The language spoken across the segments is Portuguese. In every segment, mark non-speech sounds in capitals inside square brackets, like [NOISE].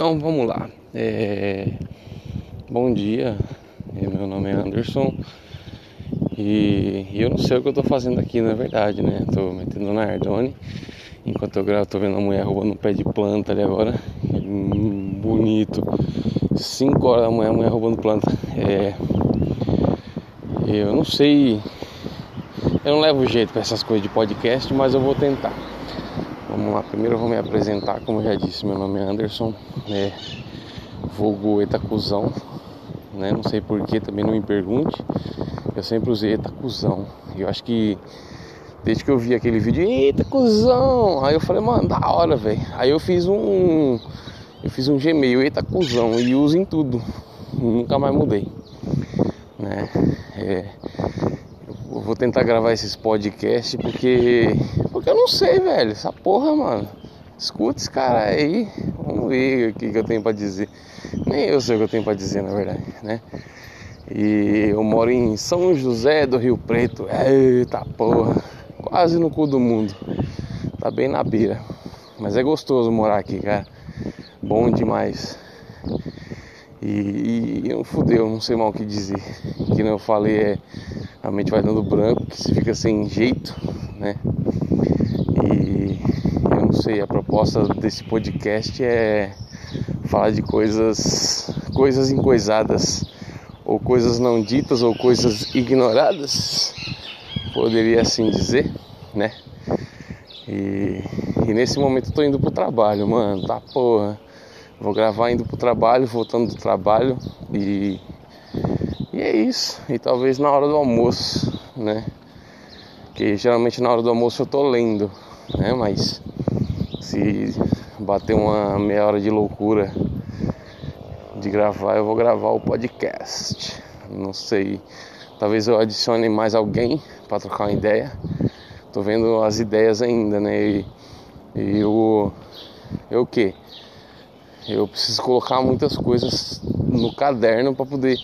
Então vamos lá. É... Bom dia, meu nome é Anderson e eu não sei o que eu tô fazendo aqui na verdade, né? Tô metendo na Ardone. Enquanto eu gravo, tô vendo a mulher roubando um pé de planta ali agora. Bonito. 5 horas da manhã, a mulher roubando planta. É... Eu não sei. Eu não levo jeito para essas coisas de podcast, mas eu vou tentar. Vamos lá, primeiro eu vou me apresentar, como já disse, meu nome é Anderson, é, vulgo Etacuzão, né? Não sei porquê, também não me pergunte. Eu sempre usei Etacuzão. Eu acho que desde que eu vi aquele vídeo, eita cuzão! Aí eu falei, mano, da hora, velho. Aí eu fiz um. Eu fiz um Gmail, eita cuzão, e uso em tudo. Nunca mais mudei. Né? É, vou tentar gravar esses podcasts porque. Porque eu não sei, velho. Essa porra, mano. Escuta esse cara aí. Vamos ver o que, que eu tenho pra dizer. Nem eu sei o que eu tenho pra dizer, na verdade, né? E eu moro em São José do Rio Preto. Eita porra. Quase no cu do mundo. Tá bem na beira. Mas é gostoso morar aqui, cara. Bom demais. E, e não fudeu, não sei mal o que dizer. Que não eu falei é a mente vai dando branco, que se fica sem jeito, né? E eu não sei, a proposta desse podcast é falar de coisas, coisas encoisadas, ou coisas não ditas, ou coisas ignoradas, poderia assim dizer, né? E, e nesse momento eu tô indo pro trabalho, mano, tá porra. Vou gravar indo pro trabalho, voltando do trabalho e e é isso. E talvez na hora do almoço, né? Que geralmente na hora do almoço eu tô lendo, né? Mas se bater uma meia hora de loucura de gravar, eu vou gravar o podcast. Não sei. Talvez eu adicione mais alguém para trocar uma ideia. Tô vendo as ideias ainda, né? E, e eu. Eu o quê? Eu preciso colocar muitas coisas no caderno para poder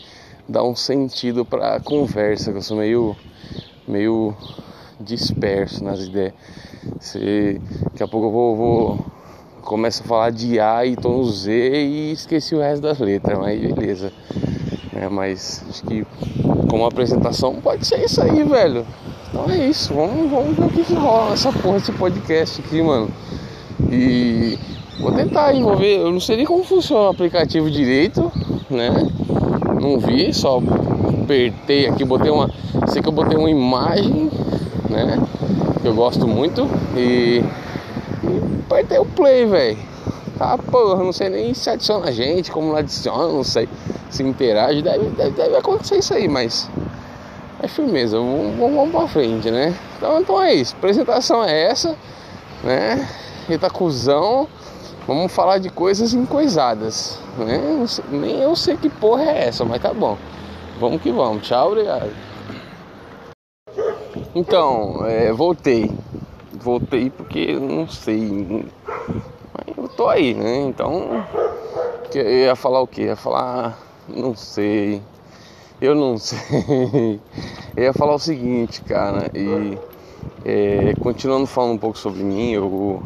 dar um sentido para a conversa, que eu sou meio, meio disperso nas ideias. Se, daqui a pouco eu vou, vou começo a falar de A e tô no Z e esqueci o resto das letras, mas beleza. É, mas acho que como apresentação pode ser isso aí, velho. Então é isso, vamos, vamos ver o que, que rola nessa porra desse podcast aqui, mano. E vou tentar envolver, eu não sei nem como funciona o aplicativo direito, né? não vi, só apertei aqui, botei uma. Sei que eu botei uma imagem, né? Que eu gosto muito e, e apertei o play, velho. Tá porra, não sei nem se adiciona a gente, como não adiciona, não sei se interage, deve, deve, deve acontecer isso aí, mas é firmeza, vamos, vamos pra frente, né? Então, então é isso, apresentação é essa, né? cuzão. Vamos falar de coisas encoisadas. Né? Nem eu sei que porra é essa, mas tá bom. Vamos que vamos. Tchau, obrigado. Então, é, voltei. Voltei porque não sei. Mas eu tô aí, né? Então, eu ia falar o quê? Eu ia falar. Não sei. Eu não [LAUGHS] sei. Eu ia falar o seguinte, cara. E é, continuando falando um pouco sobre mim, eu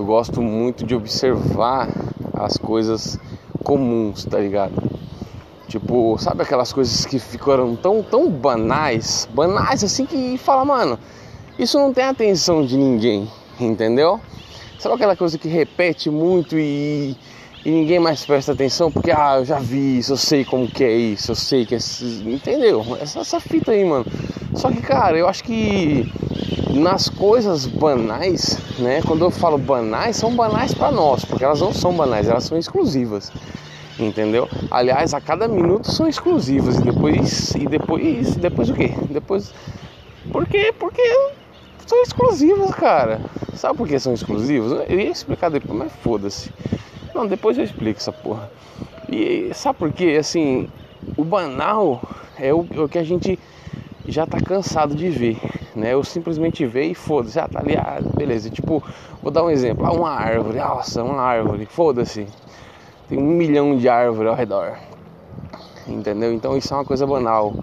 eu gosto muito de observar as coisas comuns, tá ligado? Tipo, sabe aquelas coisas que ficaram tão, tão banais, banais assim que fala, mano, isso não tem atenção de ninguém, entendeu? Sabe aquela coisa que repete muito e, e ninguém mais presta atenção porque, ah, eu já vi isso, eu sei como que é isso, eu sei que é. Entendeu? Essa, essa fita aí, mano. Só que, cara, eu acho que nas coisas banais, né? Quando eu falo banais, são banais para nós, porque elas não são banais, elas são exclusivas. Entendeu? Aliás, a cada minuto são exclusivas e depois e depois depois o quê? Depois Por quê? Porque são exclusivas, cara. Sabe por que são exclusivas? Eu ia explicar depois, mas foda-se. Não, depois eu explico essa porra. E sabe por quê? Assim, o banal é o, é o que a gente já tá cansado de ver né? Eu simplesmente vejo e foda-se, ah, tá ali, ah, beleza. Tipo, vou dar um exemplo, ah, uma árvore, nossa, uma árvore, foda-se. Tem um milhão de árvores ao redor. Entendeu? Então isso é uma coisa banal.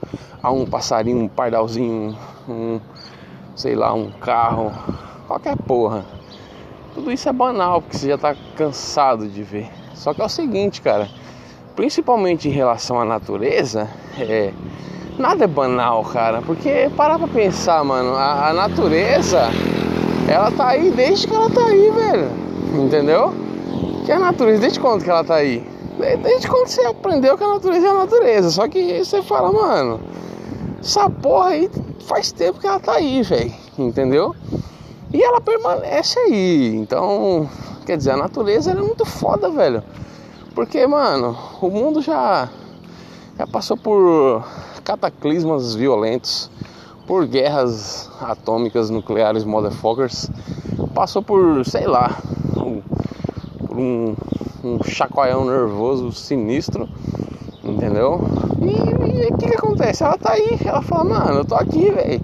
Há um passarinho, um pardalzinho, um, sei lá, um carro, qualquer porra. Tudo isso é banal, porque você já tá cansado de ver. Só que é o seguinte, cara, principalmente em relação à natureza, é, nada é banal, cara, porque parar pra pensar, mano, a, a natureza, ela tá aí desde que ela tá aí, velho, entendeu? Que a natureza, desde quando que ela tá aí? Desde quando você aprendeu que a natureza é a natureza, só que você fala, mano, essa porra aí faz tempo que ela tá aí, velho, entendeu? E ela permanece aí, então, quer dizer, a natureza é muito foda, velho. Porque, mano, o mundo já, já passou por cataclismas violentos, por guerras atômicas nucleares motherfuckers, passou por, sei lá, um, por um, um chacoalhão nervoso sinistro, entendeu? E o que, que acontece? Ela tá aí, ela fala, mano, eu tô aqui, velho,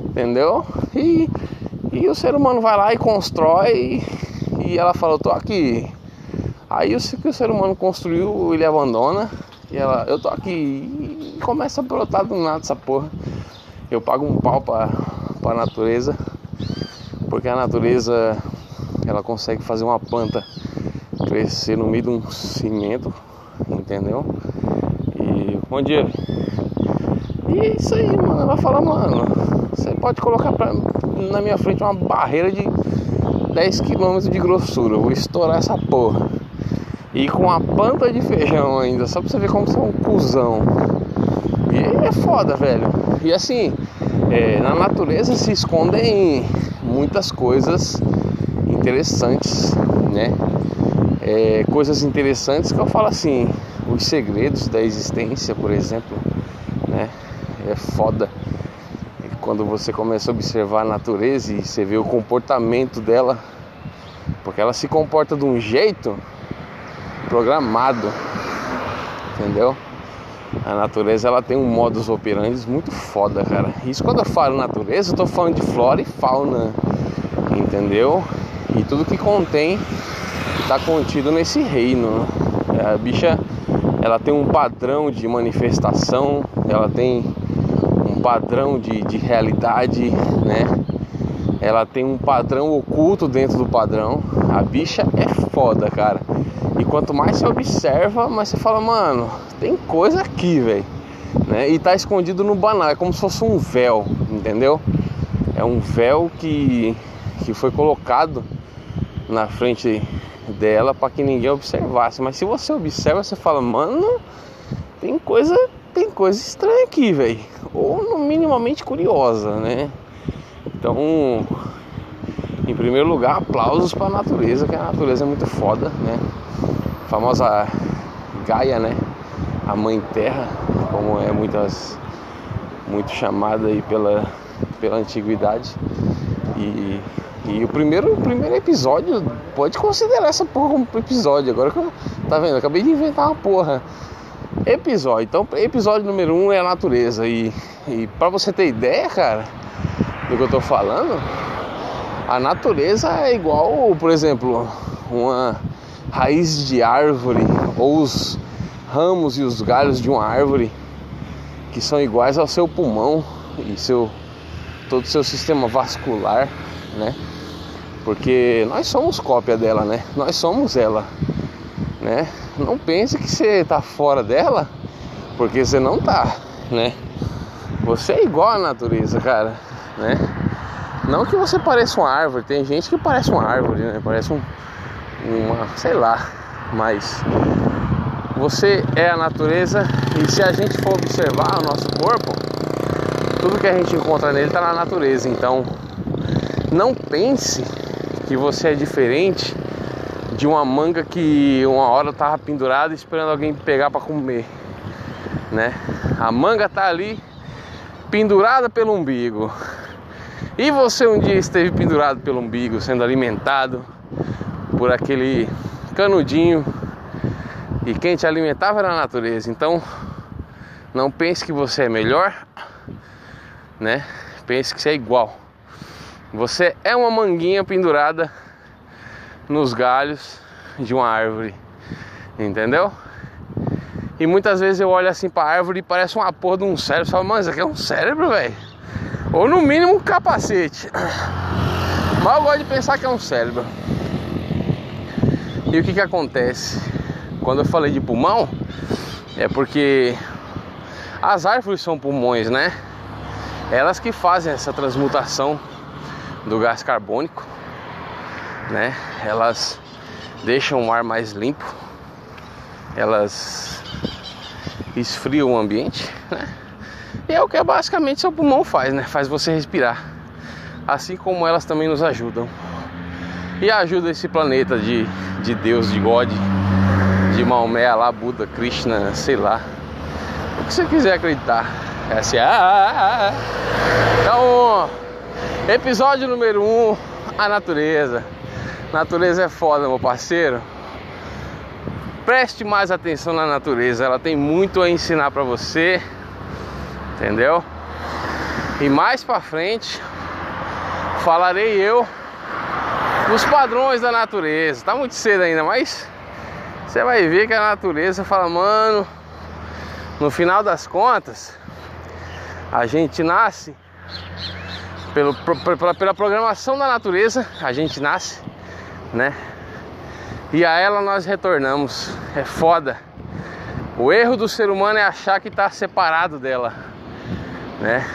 entendeu? E, e o ser humano vai lá e constrói, e, ela fala, eu tô aqui Aí o que o ser humano construiu, ele abandona e ela, eu tô aqui e começa a brotar do nada essa porra. Eu pago um pau pra, pra natureza, porque a natureza ela consegue fazer uma planta crescer no meio de um cimento, entendeu? E bom dia. E é isso aí, mano. Ela fala, mano, você pode colocar pra, na minha frente uma barreira de 10 km de grossura, eu vou estourar essa porra. E com a pampa de feijão ainda, só pra você ver como você é um cuzão. E é foda, velho. E assim, é, na natureza se escondem muitas coisas interessantes, né? É, coisas interessantes que eu falo assim, os segredos da existência, por exemplo, foda. E quando você começa a observar a natureza e você vê o comportamento dela, porque ela se comporta de um jeito programado, entendeu? A natureza ela tem um modus operandi muito foda, cara. Isso quando eu falo natureza, eu tô falando de flora e fauna, entendeu? E tudo que contém está contido nesse reino. A bicha ela tem um padrão de manifestação, ela tem padrão de, de realidade, né? Ela tem um padrão oculto dentro do padrão. A bicha é foda, cara. E quanto mais você observa, mais você fala, mano, tem coisa aqui, velho. Né? E tá escondido no banal, é como se fosse um véu, entendeu? É um véu que, que foi colocado na frente dela para que ninguém observasse. Mas se você observa, você fala, mano, tem coisa, tem coisa estranha aqui, velho. Ou minimamente curiosa, né? Então, em primeiro lugar, aplausos para a natureza, que a natureza é muito foda, né? A famosa Gaia, né? A mãe terra, como é muitas muito chamada aí pela pela antiguidade. E, e o primeiro o primeiro episódio pode considerar essa porra como episódio. Agora que eu, tá vendo? Acabei de inventar uma porra. Episódio. Então, episódio número um é a natureza e e para você ter ideia, cara, do que eu tô falando, a natureza é igual, por exemplo, uma raiz de árvore ou os ramos e os galhos de uma árvore que são iguais ao seu pulmão e seu todo o seu sistema vascular, né? Porque nós somos cópia dela, né? Nós somos ela, né? Não pense que você tá fora dela, porque você não tá, né? Você é igual à natureza, cara, né? Não que você pareça uma árvore, tem gente que parece uma árvore, né? Parece um, uma, sei lá, mas você é a natureza e se a gente for observar o nosso corpo, tudo que a gente encontra nele está na natureza. Então, não pense que você é diferente de uma manga que uma hora estava pendurada esperando alguém pegar para comer, né? A manga está ali pendurada pelo umbigo. E você um dia esteve pendurado pelo umbigo, sendo alimentado por aquele canudinho e quem te alimentava era a natureza. Então, não pense que você é melhor, né? Pense que você é igual. Você é uma manguinha pendurada nos galhos de uma árvore, entendeu? E muitas vezes eu olho assim pra árvore e parece uma porra de um cérebro. Falo, mano, isso aqui é um cérebro, velho. Ou no mínimo um capacete. Mas eu gosto de pensar que é um cérebro. E o que que acontece? Quando eu falei de pulmão, é porque as árvores são pulmões, né? Elas que fazem essa transmutação do gás carbônico, né? Elas deixam o ar mais limpo, elas esfriam o ambiente, né? E é o que basicamente seu pulmão faz, né? Faz você respirar. Assim como elas também nos ajudam. E ajuda esse planeta de, de Deus, de God, de Maomé, lá, Buda, Krishna, sei lá. O que você quiser acreditar. É ah, ah. ah. Então, episódio número 1, um, a natureza. Natureza é foda, meu parceiro. Preste mais atenção na natureza, ela tem muito a ensinar para você, entendeu? E mais para frente falarei eu dos padrões da natureza. Tá muito cedo ainda, mas você vai ver que a natureza fala, mano, no final das contas, a gente nasce pelo, pela, pela programação da natureza, a gente nasce, né? E a ela nós retornamos. É foda. O erro do ser humano é achar que está separado dela, né?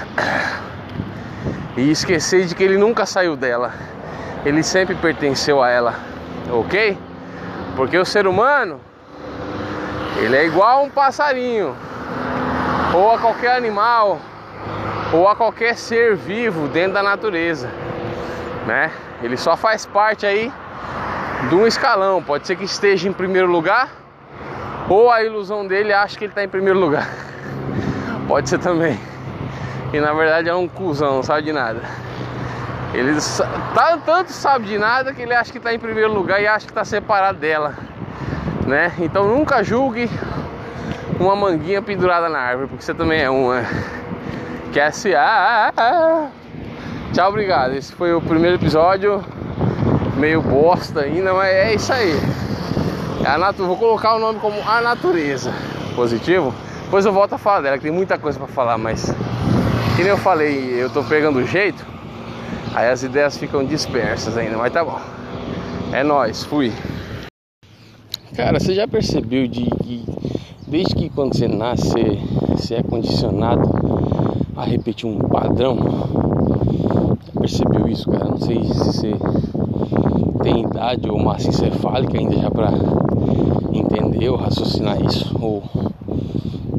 E esquecer de que ele nunca saiu dela. Ele sempre pertenceu a ela, ok? Porque o ser humano, ele é igual a um passarinho, ou a qualquer animal, ou a qualquer ser vivo dentro da natureza, né? Ele só faz parte aí de um escalão. Pode ser que esteja em primeiro lugar, ou a ilusão dele acha que ele está em primeiro lugar. [LAUGHS] Pode ser também. E na verdade é um cuzão, não sabe de nada. Ele tá, tanto sabe de nada que ele acha que está em primeiro lugar e acha que está separado dela, né? Então nunca julgue uma manguinha pendurada na árvore, porque você também é uma. Quer se. Ah, ah, ah. Tchau, obrigado. Esse foi o primeiro episódio, meio bosta ainda, mas é isso aí. É a natu... Vou colocar o nome como a natureza. Positivo? Depois eu volto a falar dela, que tem muita coisa para falar, mas. Que nem eu falei, eu tô pegando o jeito. Aí as ideias ficam dispersas ainda, mas tá bom. É nós, fui. Cara, você já percebeu de que desde que quando você nasce você é condicionado a repetir um padrão? Já percebeu isso, cara? Não sei se você tem idade ou massa encefálica ainda já pra entender ou raciocinar isso ou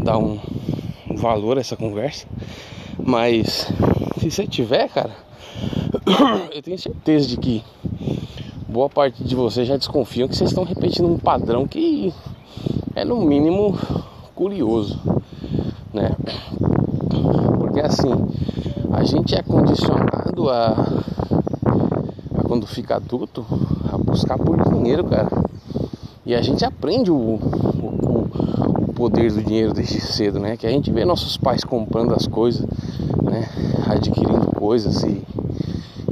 dar um valor a essa conversa. Mas se você tiver, cara, [COUGHS] eu tenho certeza de que boa parte de vocês já desconfiam que vocês estão repetindo um padrão que é no mínimo curioso, né? Porque assim, a gente é condicionado a quando fica adulto a buscar por dinheiro, cara. E a gente aprende o, o, o poder do dinheiro desde cedo, né? Que a gente vê nossos pais comprando as coisas, né? Adquirindo coisas e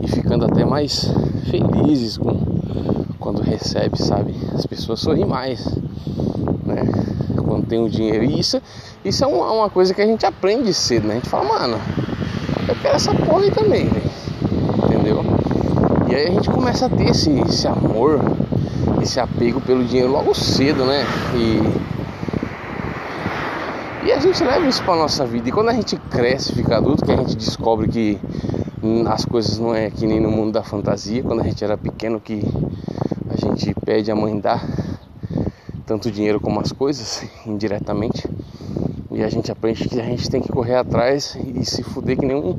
ficando até mais felizes com quando recebe, sabe? As pessoas sorriem mais, né? Quando tem o dinheiro. E isso, isso é uma, uma coisa que a gente aprende cedo, né? A gente fala, mano, eu quero essa porra aí também, né? E aí a gente começa a ter esse, esse amor, esse apego pelo dinheiro logo cedo, né? E e a gente leva isso para nossa vida. E quando a gente cresce, fica adulto, que a gente descobre que as coisas não é que nem no mundo da fantasia, quando a gente era pequeno que a gente pede a mãe dar tanto dinheiro como as coisas [LAUGHS] indiretamente. E a gente aprende que a gente tem que correr atrás e se fuder que nem um,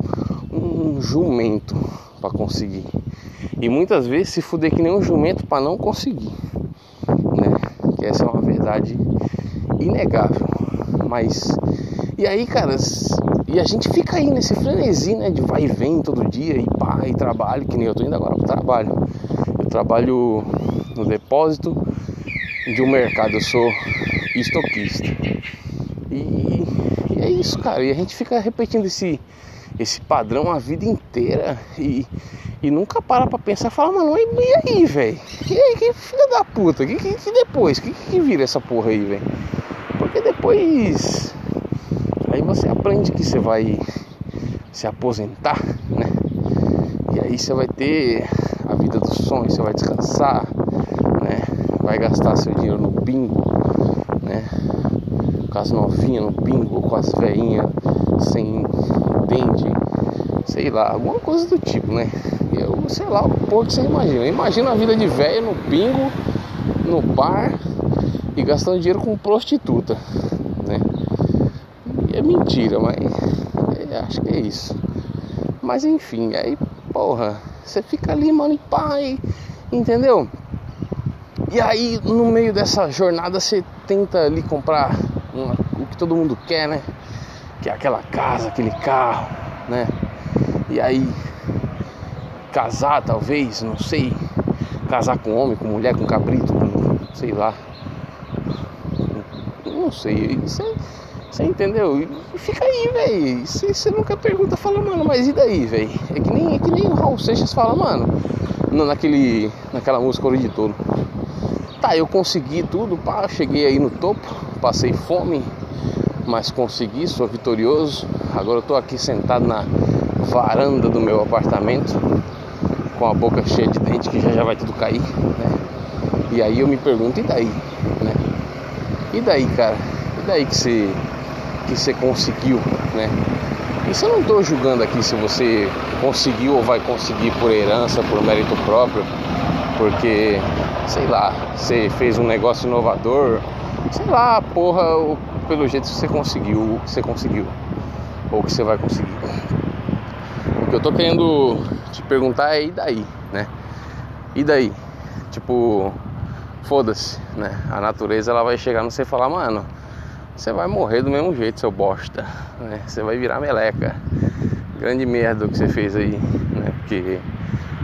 um jumento para conseguir. E muitas vezes se fuder que nem um jumento para não conseguir. Né? Que essa é uma verdade inegável. Mas e aí, cara, e a gente fica aí nesse frenesi, né? De vai e vem todo dia e pá, e trabalho, que nem eu tô indo agora pro trabalho. Eu trabalho no depósito de um mercado, eu sou estoquista. E, e é isso, cara. E a gente fica repetindo esse, esse padrão a vida inteira e, e nunca para pra pensar, fala, mano, e aí, velho? E aí, que filha da puta? Que, que, que depois? Que, que vira essa porra aí, velho? Porque depois Aí você aprende que você vai se aposentar, né? E aí você vai ter a vida dos sonhos, você vai descansar, né? vai gastar seu dinheiro no bingo, né? Com as novinhas no bingo, com as veinhas sem dente, sei lá, alguma coisa do tipo, né? Sei lá, o porra que você imagina. Imagina a vida de velho no bingo, no bar e gastando dinheiro com prostituta, né? E é mentira, mas é, acho que é isso. Mas enfim, aí, porra, você fica ali, mano, em pai, entendeu? E aí, no meio dessa jornada, você tenta ali comprar uma, o que todo mundo quer, né? Que é aquela casa, aquele carro, né? E aí, casar talvez, não sei. Casar com homem, com mulher, com cabrito, com sei lá. Não sei. Você, você entendeu? Fica aí, velho. Você nunca pergunta, fala, mano, mas e daí, velho? É que nem, é que nem o Raul Seixas fala, mano, naquele, naquela música Ouro de Touro. Tá, eu consegui tudo, pá, cheguei aí no topo, passei fome, mas consegui, sou vitorioso. Agora eu tô aqui sentado na varanda do meu apartamento, com a boca cheia de dente que já já vai tudo cair, né? E aí eu me pergunto, e daí, né? E daí, cara? E daí que você que você conseguiu, né? Isso eu não estou julgando aqui se você conseguiu ou vai conseguir por herança, por mérito próprio, porque sei lá, você fez um negócio inovador, sei lá, porra, pelo jeito que você conseguiu, o que você conseguiu, ou que você vai conseguir. O que eu tô querendo te perguntar é e daí, né? E daí? Tipo, foda-se, né? A natureza ela vai chegar no você falar, mano, você vai morrer do mesmo jeito, seu bosta, né? Você vai virar meleca. Grande merda o que você fez aí, né? Porque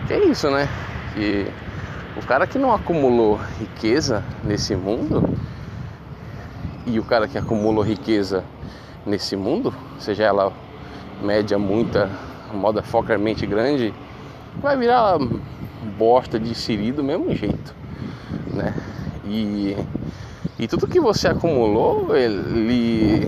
que é isso, né? Que o cara que não acumulou riqueza nesse mundo e o cara que acumulou riqueza nesse mundo, seja ela média, muita, moda focarmente grande, vai virar bosta de siri do mesmo jeito, né? E, e tudo que você acumulou, ele,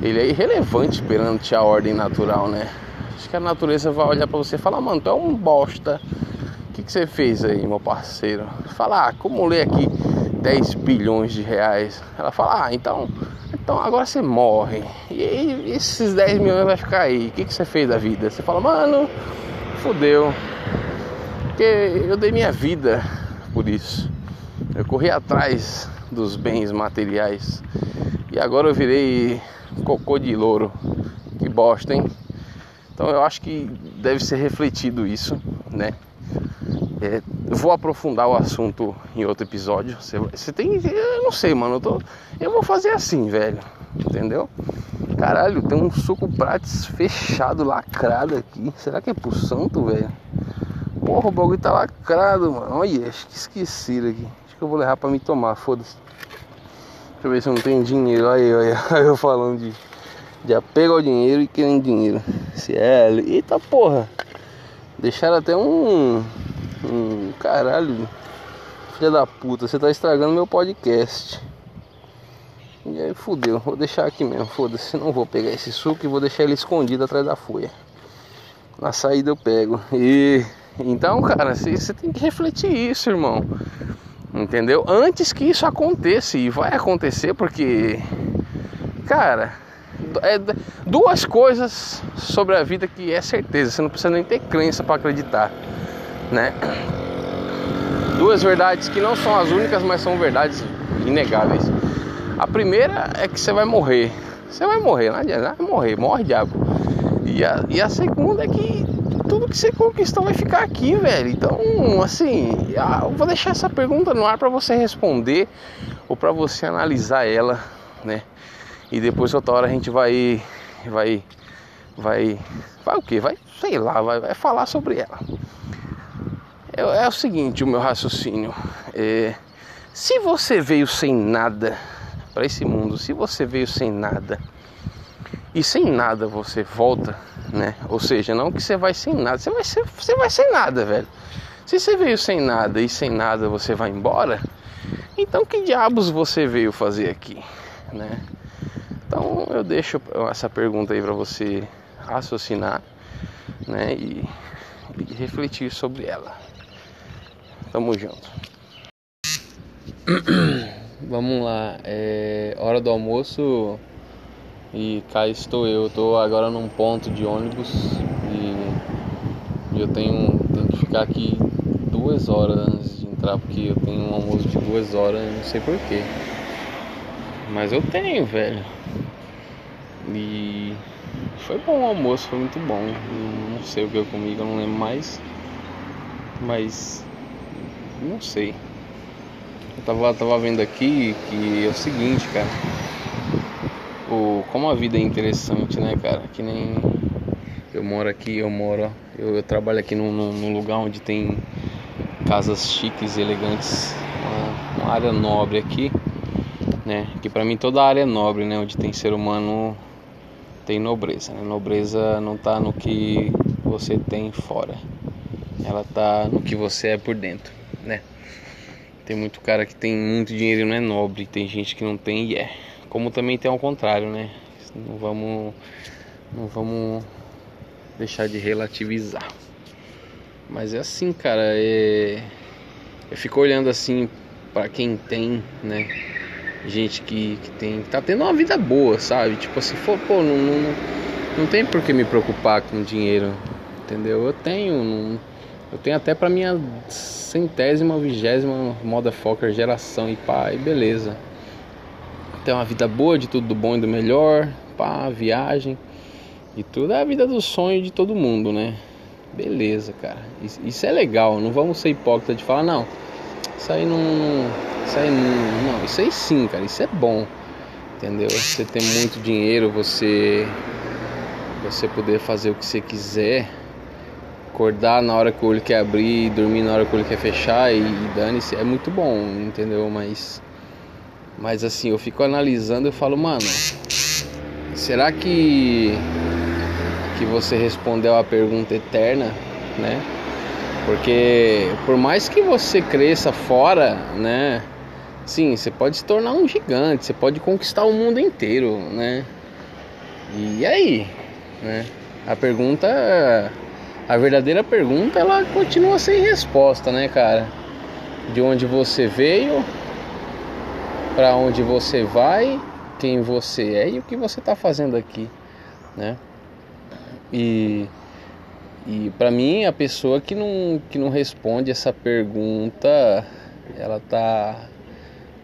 ele é irrelevante perante a ordem natural, né? Acho que a natureza vai olhar para você e falar, mano, tu é um bosta o que, que você fez aí, meu parceiro? Fala, ah, acumulei aqui 10 bilhões de reais. Ela fala, ah, então, então agora você morre. E, esses 10 milhões vai ficar aí. O que, que você fez da vida? Você fala, mano, fodeu. Porque eu dei minha vida por isso. Eu corri atrás dos bens materiais. E agora eu virei cocô de louro. Que bosta, hein? Então eu acho que deve ser refletido isso, né? É, vou aprofundar o assunto em outro episódio. Você, você tem. Eu não sei, mano. Eu, tô, eu vou fazer assim, velho. Entendeu? Caralho, tem um suco prates fechado, lacrado aqui. Será que é pro santo, velho? Porra, o bagulho tá lacrado, mano. Olha, acho que esqueci aqui. Acho que eu vou levar pra me tomar, foda-se. Deixa eu ver se eu não tenho dinheiro. Aí, [LAUGHS] olha, eu falando de, de apego ao dinheiro e querendo dinheiro. Se é. Eita porra! Deixaram até um Hum, caralho, filha da puta, você tá estragando meu podcast. E aí fudeu, vou deixar aqui mesmo, foda-se, não vou pegar esse suco e vou deixar ele escondido atrás da folha. Na saída eu pego. E então, cara, você tem que refletir isso, irmão. Entendeu? Antes que isso aconteça, e vai acontecer porque, cara, é duas coisas sobre a vida que é certeza, você não precisa nem ter crença para acreditar né? Duas verdades que não são as únicas, mas são verdades inegáveis. A primeira é que você vai morrer. Você vai morrer, não adianta, vai morrer, morre diabo. E a, e a segunda é que tudo que você conquistou vai ficar aqui, velho. Então, assim, eu vou deixar essa pergunta no ar para você responder ou para você analisar ela, né? E depois outra hora a gente vai vai vai vai o que? Vai, sei lá, vai, vai falar sobre ela. É, é, o seguinte, o meu raciocínio. É, se você veio sem nada para esse mundo, se você veio sem nada e sem nada você volta, né? Ou seja, não que você vai sem nada, você vai, ser, você vai sem nada, velho. Se você veio sem nada e sem nada você vai embora, então que diabos você veio fazer aqui, né? Então eu deixo essa pergunta aí para você raciocinar, né? E, e refletir sobre ela. Tamo junto. [CLEARS THROAT] Vamos lá, é hora do almoço e cá estou eu. Estou agora num ponto de ônibus e eu tenho, tenho que ficar aqui duas horas antes de entrar porque eu tenho um almoço de duas horas, não sei porquê. Mas eu tenho, velho. E foi bom o almoço, foi muito bom. Não sei o que eu comi, eu não lembro mais. Mas não sei. Eu tava, tava vendo aqui que é o seguinte, cara. O, como a vida é interessante, né, cara? Que nem eu moro aqui, eu moro. Eu, eu trabalho aqui num, num, lugar onde tem casas chiques e elegantes. Uma, uma área nobre aqui, né? Que pra mim toda área é nobre, né? Onde tem ser humano tem nobreza. Né? Nobreza não tá no que você tem fora. Ela tá no que você é por dentro, né? Tem muito cara que tem muito dinheiro e não é nobre, tem gente que não tem e é. Como também tem ao contrário, né? Não vamos não vamos deixar de relativizar. Mas é assim, cara, é eu fico olhando assim para quem tem, né? Gente que, que tem tá tendo uma vida boa, sabe? Tipo assim, pô, pô não, não, não tem por que me preocupar com dinheiro, entendeu? Eu tenho, não, eu tenho até para minha centésima, vigésima motherfucker geração e e beleza. Tem uma vida boa, de tudo do bom e do melhor, pá, viagem e tudo é a vida do sonho de todo mundo, né? Beleza, cara. Isso, é legal, não vamos ser hipócritas de falar, não. Isso aí não. Isso aí não. Não, isso aí sim, cara, isso é bom. Entendeu? Você ter muito dinheiro, você. Você poder fazer o que você quiser acordar na hora que o olho quer abrir, dormir na hora que o olho quer fechar e, e dane-se, é muito bom, entendeu? Mas, mas assim, eu fico analisando e falo, mano, será que que você respondeu a pergunta eterna, né? Porque por mais que você cresça fora, né? Sim, você pode se tornar um gigante, você pode conquistar o mundo inteiro, né? E aí, né? A pergunta a verdadeira pergunta ela continua sem resposta, né, cara? De onde você veio, para onde você vai, quem você é e o que você está fazendo aqui, né? E e para mim a pessoa que não que não responde essa pergunta, ela tá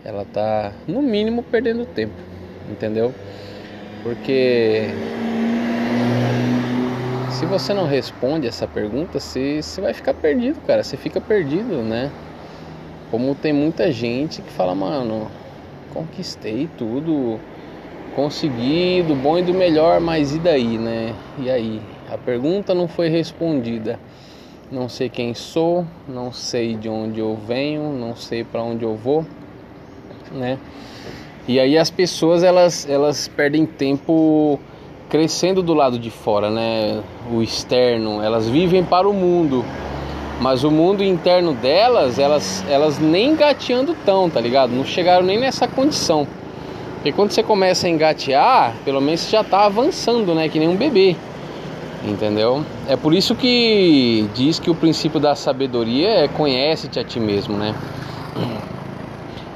ela tá no mínimo perdendo tempo, entendeu? Porque se você não responde essa pergunta, você, você vai ficar perdido, cara. Você fica perdido, né? Como tem muita gente que fala, mano, conquistei tudo, consegui do bom e do melhor, mas e daí, né? E aí? A pergunta não foi respondida. Não sei quem sou, não sei de onde eu venho, não sei para onde eu vou, né? E aí as pessoas elas elas perdem tempo crescendo do lado de fora, né? O externo, elas vivem para o mundo. Mas o mundo interno delas, elas, elas nem engateando tão, tá ligado? Não chegaram nem nessa condição. Porque quando você começa a engatear, pelo menos você já tá avançando, né? Que nem um bebê. Entendeu? É por isso que diz que o princípio da sabedoria é conhece-te a ti mesmo, né?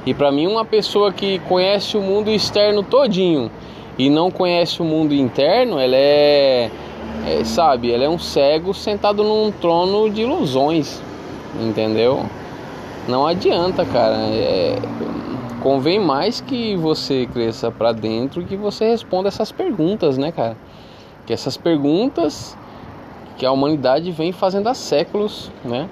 E para mim uma pessoa que conhece o mundo externo todinho e não conhece o mundo interno, ela é, é, sabe, ela é um cego sentado num trono de ilusões, entendeu? Não adianta, cara. É, convém mais que você cresça para dentro e que você responda essas perguntas, né, cara? Que essas perguntas que a humanidade vem fazendo há séculos, né?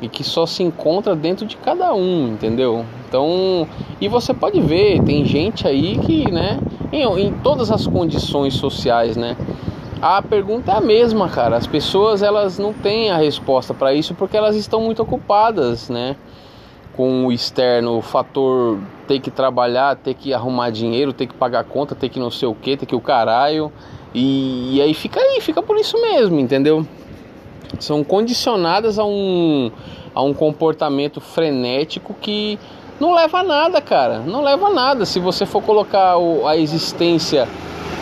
e que só se encontra dentro de cada um, entendeu? Então, e você pode ver, tem gente aí que, né, em, em todas as condições sociais, né? A pergunta é a mesma, cara. As pessoas elas não têm a resposta para isso porque elas estão muito ocupadas, né? Com o externo, o fator ter que trabalhar, ter que arrumar dinheiro, ter que pagar conta, ter que não sei o que, ter que o caralho. E, e aí fica aí, fica por isso mesmo, entendeu? são condicionadas a um, a um comportamento frenético que não leva a nada, cara. Não leva a nada. Se você for colocar o, a existência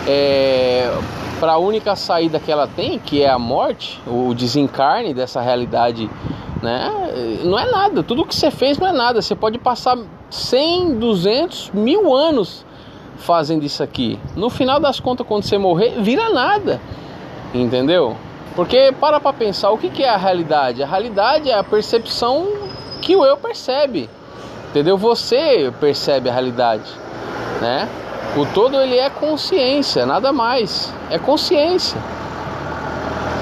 é, para a única saída que ela tem, que é a morte, o desencarne dessa realidade né? Não é nada. Tudo que você fez não é nada. Você pode passar 100, 200, mil anos fazendo isso aqui. No final das contas, quando você morrer, vira nada. Entendeu? Porque para para pensar, o que, que é a realidade? A realidade é a percepção que o eu percebe. Entendeu? Você percebe a realidade, né? O todo ele é consciência, nada mais. É consciência.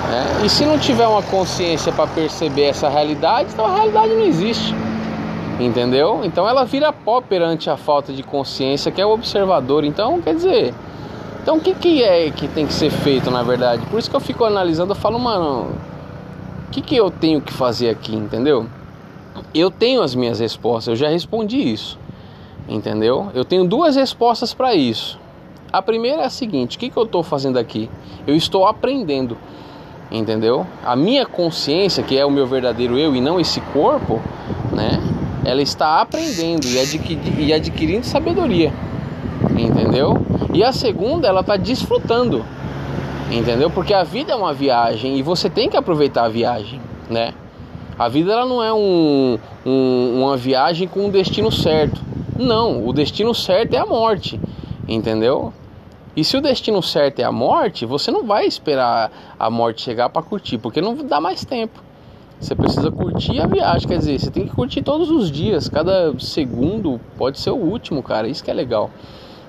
Né? E se não tiver uma consciência para perceber essa realidade, então a realidade não existe. Entendeu? Então ela vira pó perante a falta de consciência, que é o observador. Então, quer dizer, então o que, que é que tem que ser feito na verdade? Por isso que eu fico analisando, eu falo, mano, o que, que eu tenho que fazer aqui, entendeu? Eu tenho as minhas respostas, eu já respondi isso, entendeu? Eu tenho duas respostas para isso. A primeira é a seguinte: o que, que eu estou fazendo aqui? Eu estou aprendendo, entendeu? A minha consciência, que é o meu verdadeiro eu e não esse corpo, né? Ela está aprendendo e, e adquirindo sabedoria, entendeu? E a segunda, ela está desfrutando, entendeu? Porque a vida é uma viagem e você tem que aproveitar a viagem, né? A vida ela não é um, um, uma viagem com um destino certo. Não, o destino certo é a morte, entendeu? E se o destino certo é a morte, você não vai esperar a morte chegar para curtir, porque não dá mais tempo. Você precisa curtir a viagem, quer dizer, você tem que curtir todos os dias, cada segundo pode ser o último, cara. Isso que é legal,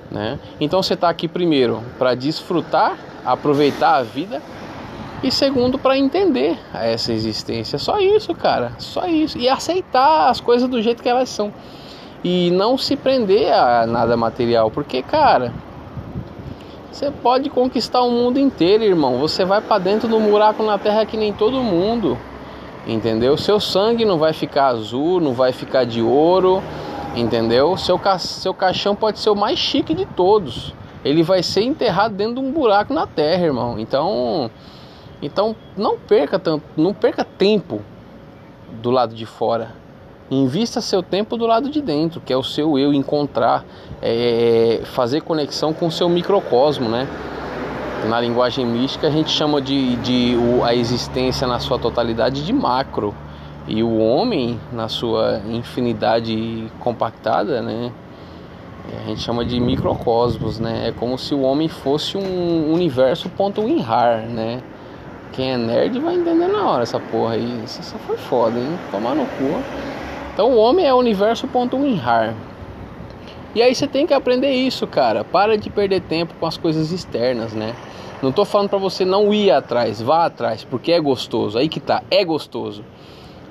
né? Então você está aqui primeiro para desfrutar, aproveitar a vida e segundo para entender essa existência. Só isso, cara, só isso e aceitar as coisas do jeito que elas são e não se prender a nada material, porque cara, você pode conquistar o mundo inteiro, irmão. Você vai para dentro do buraco na terra que nem todo mundo entendeu? Seu sangue não vai ficar azul, não vai ficar de ouro, entendeu? Seu, ca seu caixão pode ser o mais chique de todos. Ele vai ser enterrado dentro de um buraco na terra, irmão. Então, então não perca tanto, não perca tempo do lado de fora. Invista seu tempo do lado de dentro, que é o seu eu encontrar, é, fazer conexão com o seu microcosmo, né? Na linguagem mística a gente chama de, de a existência na sua totalidade de macro e o homem na sua infinidade compactada, né? A gente chama de microcosmos, né? É como se o homem fosse um universo ponto WinRAR, né? Quem é nerd vai entender na hora essa porra aí. Isso foi foda, hein? Tomar no cu. Então o homem é universo ponto WinRAR. E aí você tem que aprender isso, cara. Para de perder tempo com as coisas externas, né? Não tô falando para você não ir atrás, vá atrás, porque é gostoso. Aí que tá, é gostoso.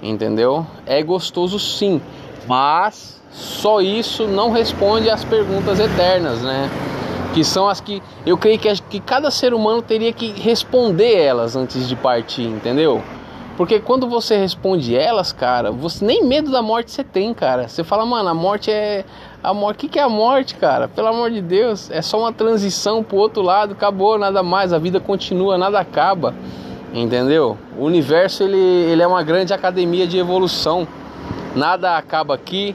Entendeu? É gostoso sim, mas só isso não responde às perguntas eternas, né? Que são as que eu creio que, que cada ser humano teria que responder elas antes de partir, entendeu? Porque quando você responde elas, cara, você nem medo da morte você tem, cara. Você fala, mano, a morte é. A morte. O que, que é a morte, cara? Pelo amor de Deus. É só uma transição pro outro lado, acabou, nada mais. A vida continua, nada acaba. Entendeu? O universo ele, ele é uma grande academia de evolução. Nada acaba aqui,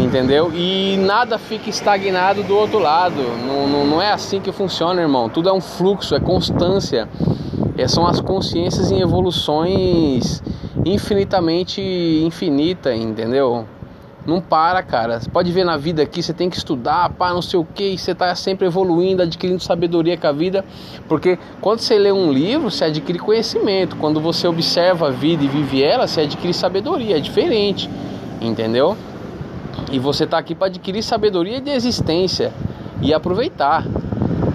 entendeu? E nada fica estagnado do outro lado. Não, não, não é assim que funciona, irmão. Tudo é um fluxo, é constância. É, são as consciências em evoluções infinitamente infinita, entendeu? Não para, cara. Você pode ver na vida aqui, você tem que estudar, pá, não sei o que, você está sempre evoluindo, adquirindo sabedoria com a vida, porque quando você lê um livro, você adquire conhecimento. Quando você observa a vida e vive ela, você adquire sabedoria, é diferente, entendeu? E você está aqui para adquirir sabedoria de existência e aproveitar.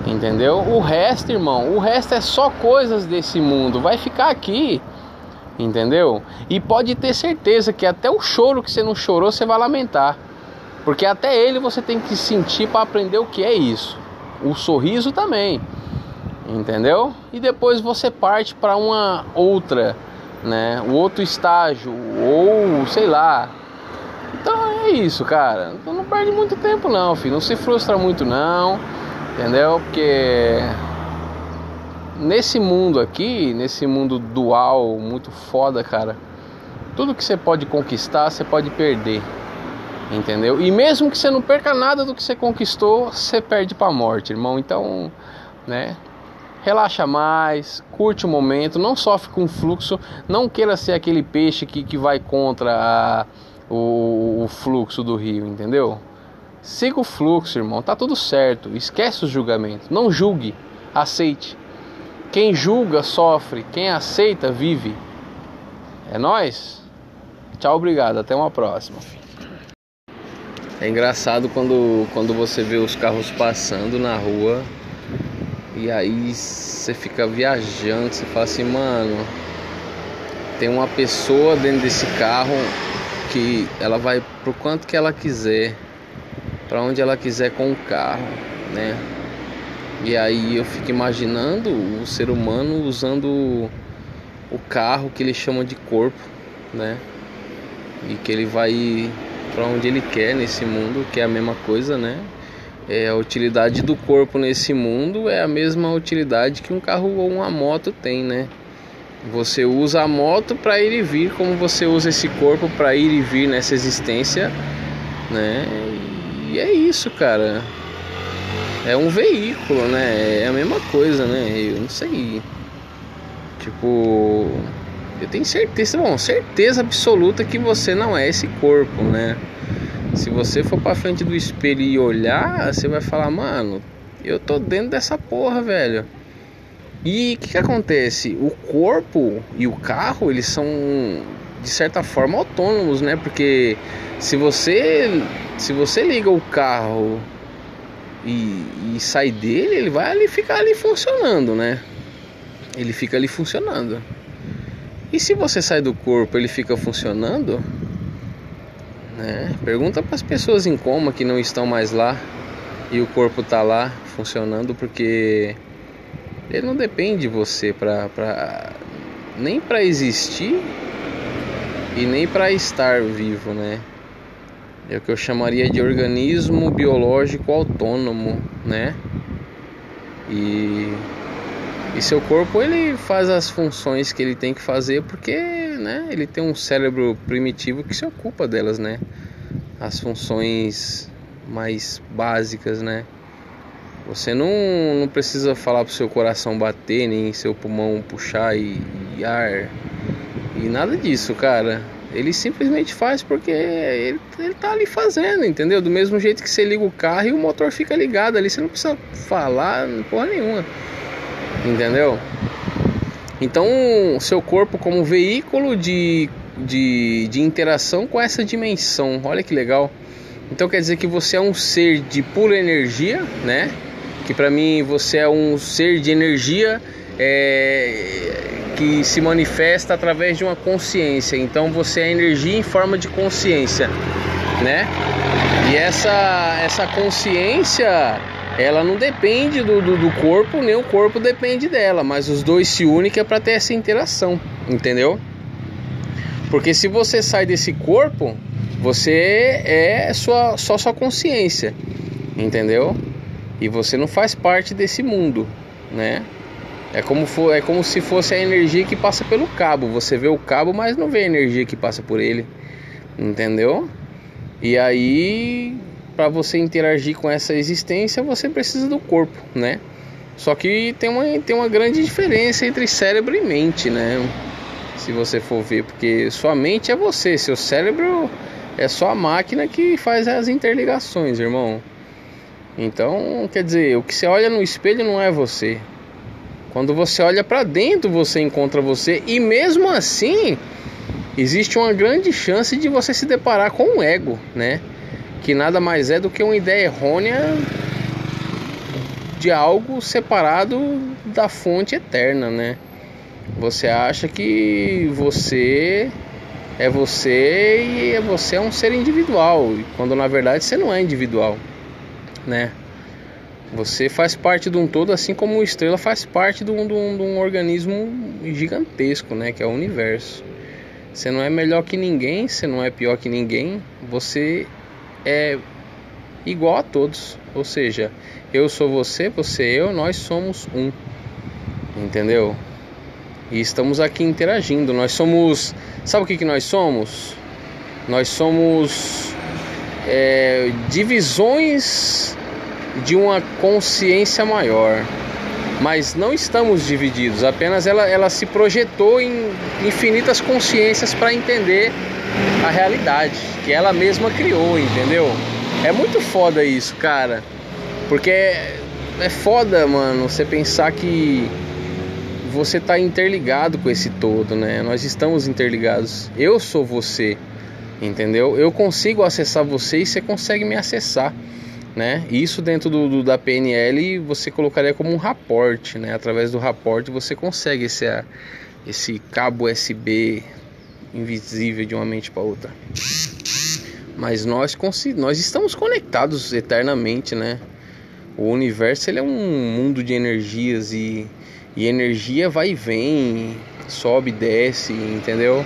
Entendeu? O resto, irmão, o resto é só coisas desse mundo. Vai ficar aqui. Entendeu? E pode ter certeza que até o choro que você não chorou, você vai lamentar. Porque até ele você tem que sentir para aprender o que é isso. O sorriso também. Entendeu? E depois você parte para uma outra, né? O outro estágio ou sei lá. Então é isso, cara. Então não perde muito tempo não, filho. Não se frustra muito não. Entendeu? Porque nesse mundo aqui, nesse mundo dual muito foda, cara, tudo que você pode conquistar, você pode perder. Entendeu? E mesmo que você não perca nada do que você conquistou, você perde para a morte, irmão. Então, né? relaxa mais, curte o momento, não sofre com o fluxo, não queira ser aquele peixe que, que vai contra a, o, o fluxo do rio, entendeu? Siga o fluxo, irmão, tá tudo certo. Esquece os julgamentos, não julgue, aceite. Quem julga sofre, quem aceita vive. É nós. Tchau, obrigado, até uma próxima. É engraçado quando, quando você vê os carros passando na rua e aí você fica viajando, você fala assim, mano, tem uma pessoa dentro desse carro que ela vai pro quanto que ela quiser, para onde ela quiser com o carro, né? E aí eu fico imaginando o ser humano usando o carro que ele chama de corpo, né? E que ele vai para onde ele quer nesse mundo, que é a mesma coisa, né? É, a utilidade do corpo nesse mundo é a mesma utilidade que um carro ou uma moto tem, né? Você usa a moto para ir e vir, como você usa esse corpo para ir e vir nessa existência, né? E é isso, cara. É um veículo, né? É a mesma coisa, né? Eu não sei. Tipo, eu tenho certeza, bom, certeza absoluta que você não é esse corpo, né? Se você for para frente do espelho e olhar, você vai falar, mano, eu tô dentro dessa porra, velho. E o que, que acontece? O corpo e o carro, eles são de certa forma autônomos, né? Porque se você se você liga o carro e, e sai dele, ele vai ali ficar ali funcionando, né? Ele fica ali funcionando. E se você sai do corpo, ele fica funcionando? Né? Pergunta para as pessoas em coma que não estão mais lá e o corpo está lá funcionando porque ele não depende de você para pra, nem para existir e nem para estar vivo, né? É o que eu chamaria de organismo biológico autônomo, né? E e seu corpo ele faz as funções que ele tem que fazer porque, né, ele tem um cérebro primitivo que se ocupa delas, né? As funções mais básicas, né? Você não, não precisa falar pro seu coração bater, nem seu pulmão puxar e, e ar e nada disso, cara. Ele simplesmente faz porque ele, ele tá ali fazendo, entendeu? Do mesmo jeito que você liga o carro e o motor fica ligado ali, você não precisa falar porra nenhuma. Entendeu? Então, seu corpo como veículo de, de, de interação com essa dimensão. Olha que legal. Então quer dizer que você é um ser de pura energia, né? Que para mim você é um ser de energia é, que se manifesta através de uma consciência. Então você é energia em forma de consciência, né? E essa essa consciência ela não depende do, do, do, corpo, nem o corpo depende dela, mas os dois se unem é para ter essa interação, entendeu? Porque se você sai desse corpo, você é sua, só sua consciência, entendeu? E você não faz parte desse mundo, né? É como, for, é como se fosse a energia que passa pelo cabo. Você vê o cabo, mas não vê a energia que passa por ele, entendeu? E aí para você interagir com essa existência, você precisa do corpo, né? Só que tem uma, tem uma grande diferença entre cérebro e mente, né? Se você for ver, porque sua mente é você, seu cérebro é só a máquina que faz as interligações, irmão. Então, quer dizer, o que você olha no espelho não é você. Quando você olha para dentro, você encontra você, e mesmo assim, existe uma grande chance de você se deparar com um ego, né? que nada mais é do que uma ideia errônea de algo separado da fonte eterna, né? Você acha que você é você e você é um ser individual, quando na verdade você não é individual, né? Você faz parte de um todo, assim como a estrela faz parte de um, de um, de um organismo gigantesco, né? Que é o universo. Você não é melhor que ninguém, você não é pior que ninguém, você é igual a todos. Ou seja, eu sou você, você eu, nós somos um. Entendeu? E estamos aqui interagindo. Nós somos. Sabe o que, que nós somos? Nós somos é, divisões de uma consciência maior. mas não estamos divididos, apenas ela, ela se projetou em infinitas consciências para entender a realidade que ela mesma criou, entendeu? É muito foda isso, cara, porque é, é foda, mano, você pensar que você tá interligado com esse todo, né? Nós estamos interligados. Eu sou você, entendeu? Eu consigo acessar você e você consegue me acessar né? Isso dentro do, do, da PNL você colocaria como um raporte, né? Através do raporte você consegue esse, esse cabo USB invisível de uma mente para outra. Mas nós, nós estamos conectados eternamente, né? O universo ele é um mundo de energias e, e energia vai e vem, sobe, desce, entendeu?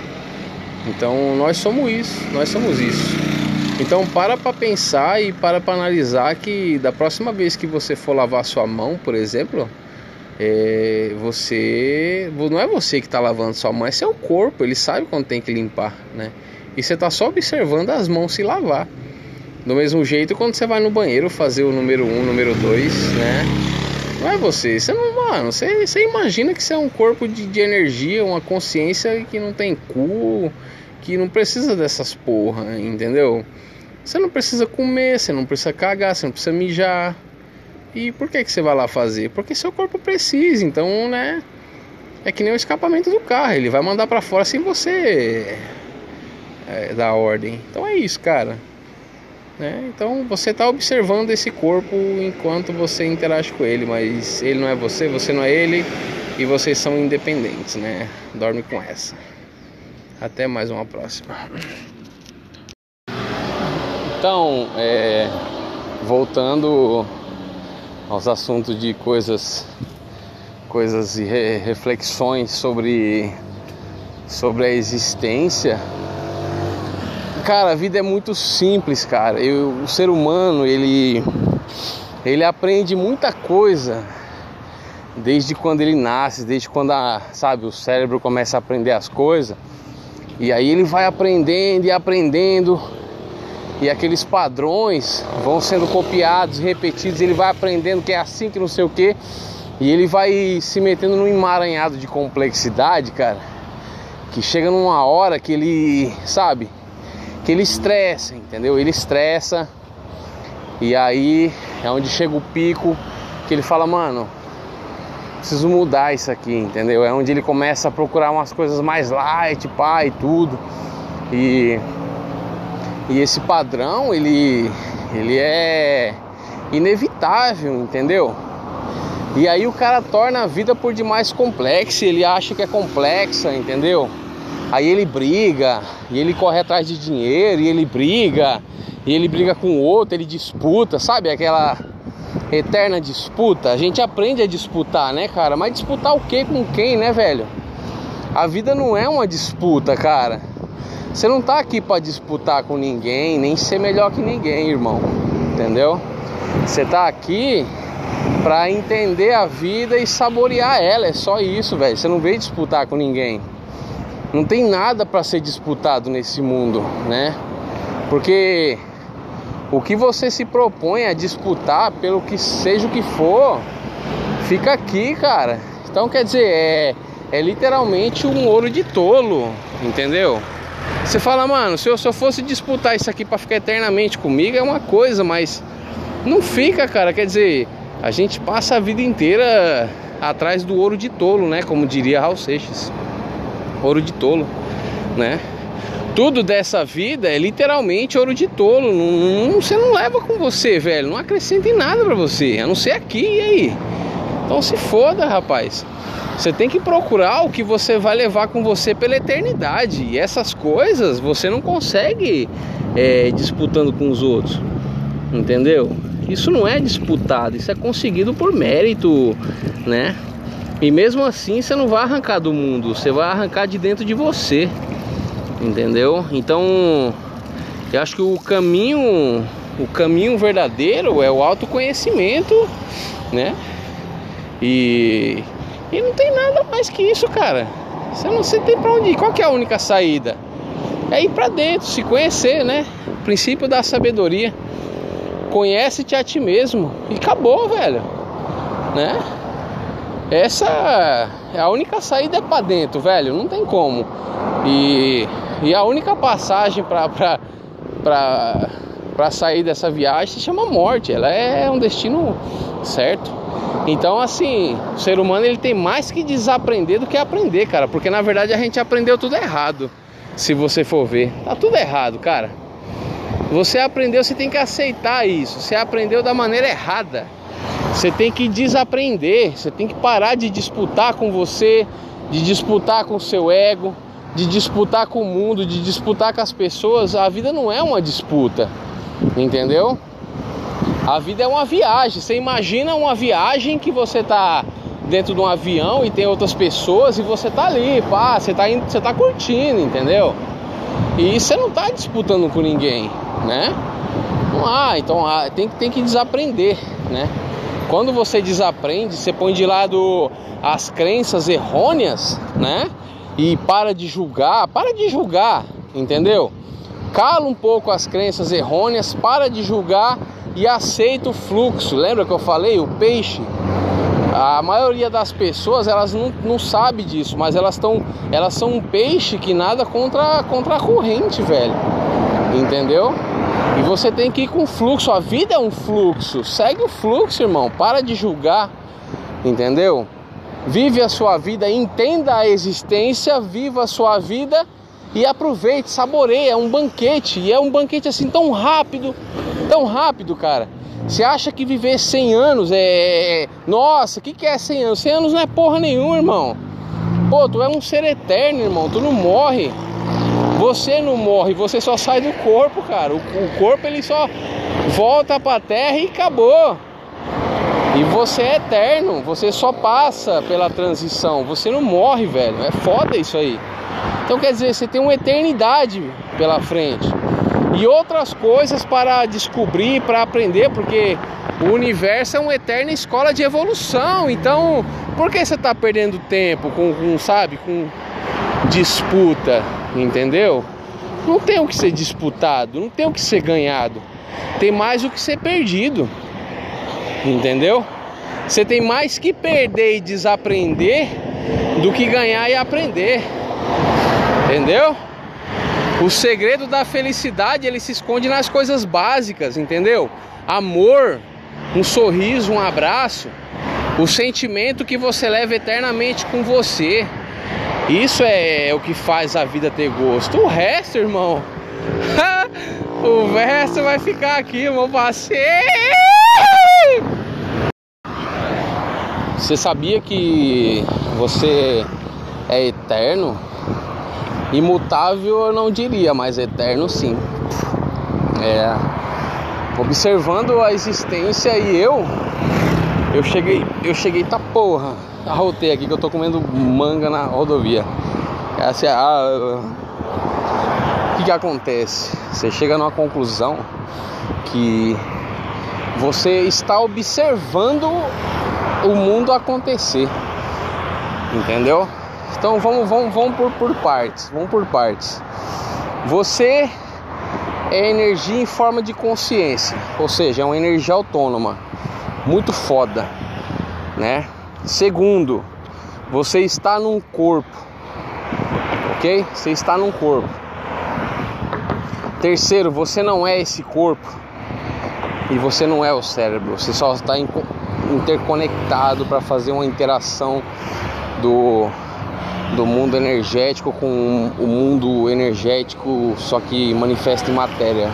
Então nós somos isso, nós somos isso. Então para para pensar e para para analisar que da próxima vez que você for lavar sua mão, por exemplo, é, você não é você que está lavando sua mão, é seu corpo. Ele sabe quando tem que limpar, né? E você está só observando as mãos se lavar. Do mesmo jeito quando você vai no banheiro fazer o número 1, um, número 2, né? Não é você, você não, mano, você, você imagina que você é um corpo de, de energia, uma consciência que não tem cu, que não precisa dessas porra, entendeu? Você não precisa comer, você não precisa cagar, você não precisa mijar. E por que, que você vai lá fazer? Porque seu corpo precisa, então, né? É que nem o escapamento do carro, ele vai mandar para fora sem você é, dar ordem. Então é isso, cara. Né? Então você está observando esse corpo enquanto você interage com ele, mas ele não é você, você não é ele e vocês são independentes, né? Dorme com essa. Até mais uma próxima. Então, é, voltando aos assuntos de coisas, coisas e re, reflexões sobre, sobre a existência. Cara, a vida é muito simples, cara. Eu, o ser humano, ele, ele aprende muita coisa desde quando ele nasce, desde quando a, sabe, o cérebro começa a aprender as coisas. E aí ele vai aprendendo e aprendendo. E aqueles padrões vão sendo copiados, repetidos, ele vai aprendendo que é assim, que não sei o que, e ele vai se metendo num emaranhado de complexidade, cara, que chega numa hora que ele, sabe, que ele estressa, entendeu? Ele estressa, e aí é onde chega o pico que ele fala, mano, preciso mudar isso aqui, entendeu? É onde ele começa a procurar umas coisas mais light, e tudo. E e esse padrão, ele, ele é inevitável, entendeu? E aí o cara torna a vida por demais complexa, ele acha que é complexa, entendeu? Aí ele briga, e ele corre atrás de dinheiro, e ele briga, e ele briga com o outro, ele disputa, sabe? Aquela eterna disputa. A gente aprende a disputar, né, cara? Mas disputar o que com quem, né, velho? A vida não é uma disputa, cara. Você não tá aqui para disputar com ninguém, nem ser melhor que ninguém, irmão. Entendeu? Você tá aqui para entender a vida e saborear ela, é só isso, velho. Você não veio disputar com ninguém. Não tem nada para ser disputado nesse mundo, né? Porque o que você se propõe a disputar, pelo que seja o que for, fica aqui, cara. Então quer dizer, é, é literalmente um ouro de tolo, entendeu? Você fala, mano, se eu, eu fosse disputar isso aqui para ficar eternamente comigo é uma coisa, mas não fica, cara. Quer dizer, a gente passa a vida inteira atrás do ouro de tolo, né? Como diria Raul Seixas. Ouro de tolo, né? Tudo dessa vida é literalmente ouro de tolo. Não, não, você não leva com você, velho. Não acrescenta em nada para você, a não ser aqui e aí. Então se foda, rapaz. Você tem que procurar o que você vai levar com você pela eternidade. E essas coisas você não consegue é, disputando com os outros. Entendeu? Isso não é disputado, isso é conseguido por mérito, né? E mesmo assim você não vai arrancar do mundo, você vai arrancar de dentro de você. Entendeu? Então, eu acho que o caminho, o caminho verdadeiro é o autoconhecimento, né? E e não tem nada mais que isso, cara. Você não sei tem pra onde ir. Qual é a única saída? É ir pra dentro, se conhecer, né? O princípio da sabedoria. Conhece-te a ti mesmo. E acabou, velho. Né? essa é a única saída é para dentro, velho, não tem como. E, e a única passagem para sair dessa viagem se chama morte, ela é um destino certo. Então, assim, o ser humano ele tem mais que desaprender do que aprender, cara, porque na verdade a gente aprendeu tudo errado. Se você for ver, tá tudo errado, cara. Você aprendeu, você tem que aceitar isso. Você aprendeu da maneira errada. Você tem que desaprender, você tem que parar de disputar com você, de disputar com o seu ego, de disputar com o mundo, de disputar com as pessoas. A vida não é uma disputa, entendeu? A vida é uma viagem. Você imagina uma viagem que você tá dentro de um avião e tem outras pessoas e você tá ali, pá, você tá, indo, você tá curtindo, entendeu? E você não tá disputando com ninguém, né? Não há, então há, tem, tem que desaprender, né? Quando você desaprende, você põe de lado as crenças errôneas, né? E para de julgar, para de julgar, entendeu? Cala um pouco as crenças errôneas, para de julgar e aceita o fluxo. Lembra que eu falei? O peixe. A maioria das pessoas elas não, não sabe disso, mas elas estão elas são um peixe que nada contra, contra a corrente, velho. Entendeu? E você tem que ir com fluxo. A vida é um fluxo. Segue o fluxo, irmão. Para de julgar. Entendeu? Vive a sua vida, entenda a existência, viva a sua vida e aproveite, saboreie. É um banquete. E é um banquete assim tão rápido, tão rápido, cara. Você acha que viver 100 anos é. é, é nossa, o que, que é 100 anos? 100 anos não é porra nenhuma, irmão. Pô, tu é um ser eterno, irmão. Tu não morre. Você não morre, você só sai do corpo, cara. O corpo ele só volta pra terra e acabou. E você é eterno, você só passa pela transição, você não morre, velho. É foda isso aí. Então quer dizer, você tem uma eternidade pela frente. E outras coisas para descobrir, para aprender, porque o universo é uma eterna escola de evolução. Então, por que você está perdendo tempo com, com, sabe, com disputa? entendeu? Não tem o que ser disputado, não tem o que ser ganhado. Tem mais o que ser perdido. Entendeu? Você tem mais que perder e desaprender do que ganhar e aprender. Entendeu? O segredo da felicidade ele se esconde nas coisas básicas, entendeu? Amor, um sorriso, um abraço, o sentimento que você leva eternamente com você. Isso é o que faz a vida ter gosto. O resto, irmão, [LAUGHS] o resto vai ficar aqui, meu parceiro. Você sabia que você é eterno? Imutável eu não diria, mas eterno sim. É. Observando a existência e eu, eu cheguei, eu cheguei tá porra arrotei aqui que eu tô comendo manga na rodovia. Essa é. O que, que acontece? Você chega numa conclusão que você está observando o mundo acontecer. Entendeu? Então vamos, vamos, vamos por, por partes. Vamos por partes. Você é energia em forma de consciência, ou seja, é uma energia autônoma, muito foda, né? Segundo, você está num corpo, ok? Você está num corpo. Terceiro, você não é esse corpo e você não é o cérebro. Você só está interconectado para fazer uma interação do do mundo energético com o mundo energético, só que manifesta em matéria.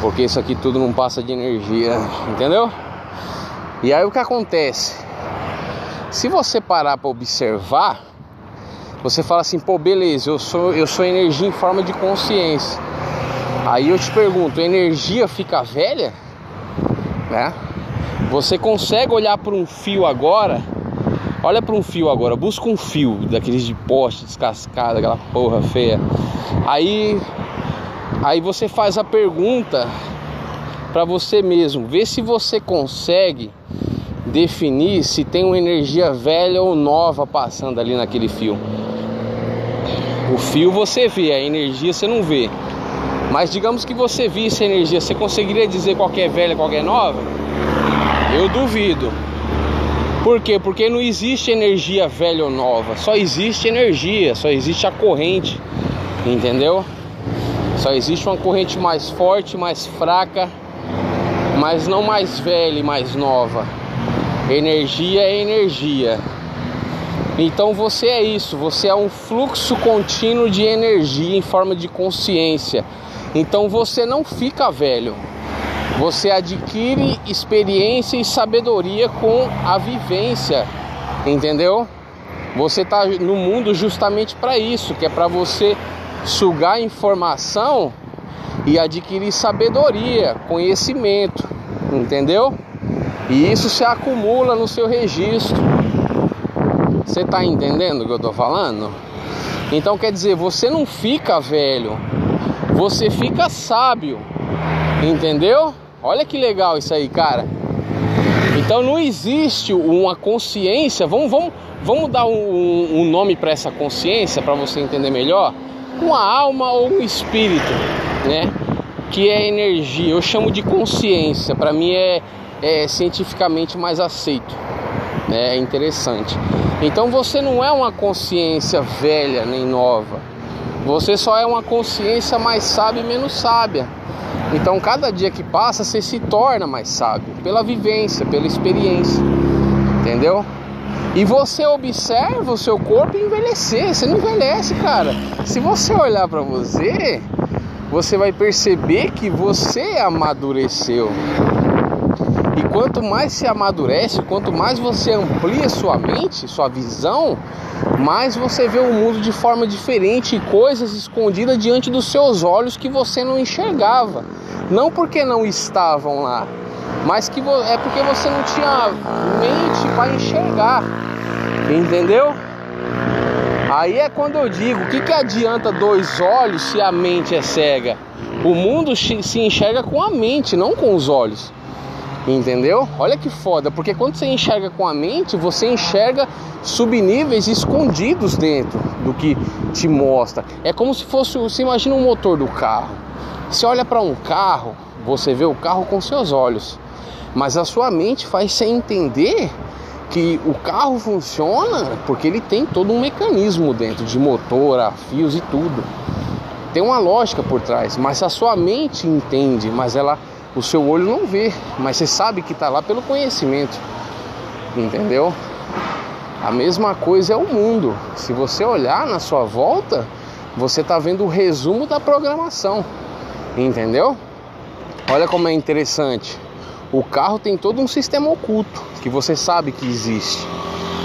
Porque isso aqui tudo não passa de energia, entendeu? E aí o que acontece? Se você parar para observar, você fala assim, pô, beleza, eu sou, eu sou energia em forma de consciência. Aí eu te pergunto, energia fica velha? Né? Você consegue olhar para um fio agora? Olha para um fio agora, busca um fio daqueles de poste descascado, aquela porra feia. Aí aí você faz a pergunta para você mesmo, vê se você consegue definir se tem uma energia velha ou nova passando ali naquele fio. O fio você vê, a energia você não vê. Mas digamos que você visse a energia, você conseguiria dizer qual é velha, qual é nova? Eu duvido. Por quê? Porque não existe energia velha ou nova, só existe energia, só existe a corrente, entendeu? Só existe uma corrente mais forte, mais fraca, mas não mais velha e mais nova. Energia é energia. Então você é isso, você é um fluxo contínuo de energia em forma de consciência. Então você não fica velho. Você adquire experiência e sabedoria com a vivência, entendeu? Você está no mundo justamente para isso, que é para você sugar informação e adquirir sabedoria, conhecimento, entendeu? E isso se acumula no seu registro. Você está entendendo o que eu estou falando? Então quer dizer, você não fica velho, você fica sábio, entendeu? Olha que legal isso aí, cara. Então não existe uma consciência. Vamos, vamos, vamos dar um, um nome para essa consciência para você entender melhor. Uma alma ou um espírito, né? Que é energia. Eu chamo de consciência. Para mim é, é cientificamente mais aceito. Né? É interessante. Então você não é uma consciência velha nem nova. Você só é uma consciência mais sábia e menos sábia. Então, cada dia que passa, você se torna mais sábio pela vivência, pela experiência, entendeu? E você observa o seu corpo envelhecer. Você não envelhece, cara. Se você olhar para você, você vai perceber que você amadureceu. E quanto mais se amadurece, quanto mais você amplia sua mente, sua visão, mais você vê o mundo de forma diferente e coisas escondidas diante dos seus olhos que você não enxergava. Não porque não estavam lá, mas que é porque você não tinha mente para enxergar. Entendeu? Aí é quando eu digo, o que, que adianta dois olhos se a mente é cega? O mundo se enxerga com a mente, não com os olhos. Entendeu? Olha que foda, porque quando você enxerga com a mente, você enxerga subníveis escondidos dentro do que te mostra. É como se fosse, você imagina um motor do carro. Você olha para um carro, você vê o carro com seus olhos, mas a sua mente faz você entender que o carro funciona porque ele tem todo um mecanismo dentro de motor, a fios e tudo. Tem uma lógica por trás, mas a sua mente entende, mas ela o seu olho não vê, mas você sabe que está lá pelo conhecimento. Entendeu? A mesma coisa é o mundo. Se você olhar na sua volta, você está vendo o resumo da programação. Entendeu? Olha como é interessante. O carro tem todo um sistema oculto que você sabe que existe.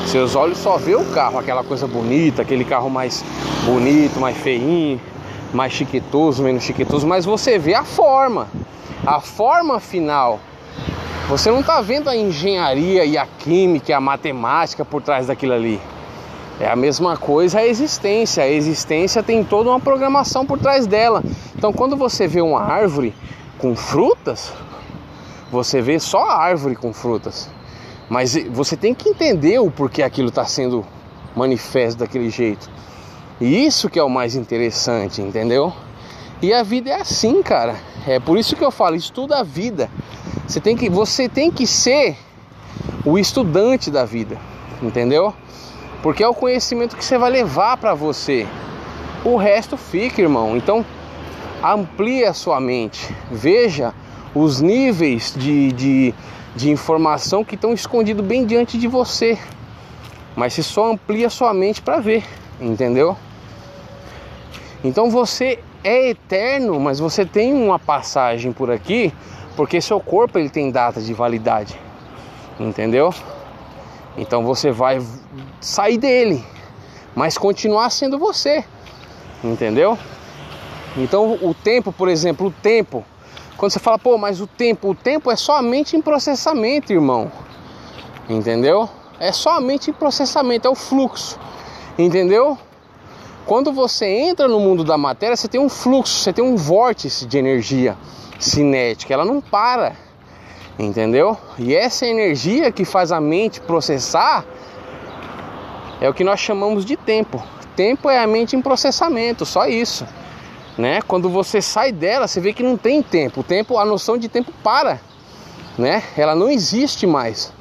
Seus olhos só vê o carro, aquela coisa bonita, aquele carro mais bonito, mais feinho, mais chiquetoso, menos chiquetoso, mas você vê a forma a forma final. Você não está vendo a engenharia e a química, e a matemática por trás daquilo ali. É a mesma coisa a existência. A existência tem toda uma programação por trás dela. Então, quando você vê uma árvore com frutas, você vê só a árvore com frutas. Mas você tem que entender o porquê aquilo está sendo manifesto daquele jeito. E isso que é o mais interessante, entendeu? E a vida é assim, cara. É por isso que eu falo, estuda a vida. Você tem que, você tem que ser o estudante da vida, entendeu? Porque é o conhecimento que você vai levar para você. O resto fica, irmão. Então, amplie a sua mente. Veja os níveis de, de, de informação que estão escondidos bem diante de você. Mas você só amplia a sua mente para ver, entendeu? Então você é eterno, mas você tem uma passagem por aqui, porque seu corpo ele tem data de validade. Entendeu? Então você vai sair dele, mas continuar sendo você. Entendeu? Então o tempo, por exemplo, o tempo, quando você fala, pô, mas o tempo, o tempo é somente em processamento, irmão. Entendeu? É somente em processamento, é o fluxo. Entendeu? Quando você entra no mundo da matéria, você tem um fluxo, você tem um vórtice de energia cinética, ela não para, entendeu? E essa energia que faz a mente processar é o que nós chamamos de tempo. Tempo é a mente em processamento, só isso. Né? Quando você sai dela, você vê que não tem tempo. O tempo, a noção de tempo para, né? Ela não existe mais.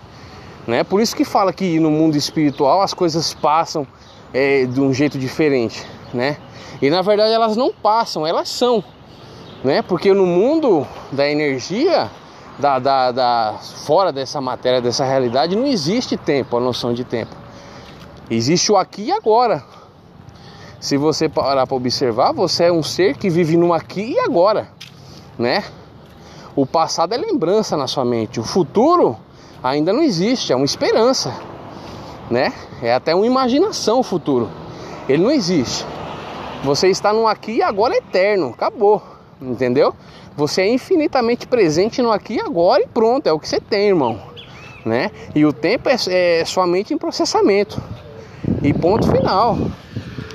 Né? Por isso que fala que no mundo espiritual as coisas passam é, de um jeito diferente, né? E na verdade elas não passam, elas são, né? Porque no mundo da energia, da, da, da fora dessa matéria, dessa realidade, não existe tempo, a noção de tempo. Existe o aqui e agora. Se você parar para observar, você é um ser que vive no aqui e agora, né? O passado é lembrança na sua mente, o futuro ainda não existe, é uma esperança, né? É até uma imaginação o futuro. Ele não existe. Você está no aqui e agora eterno, acabou, entendeu? Você é infinitamente presente no aqui e agora e pronto, é o que você tem, irmão, né? E o tempo é, é somente em processamento e ponto final.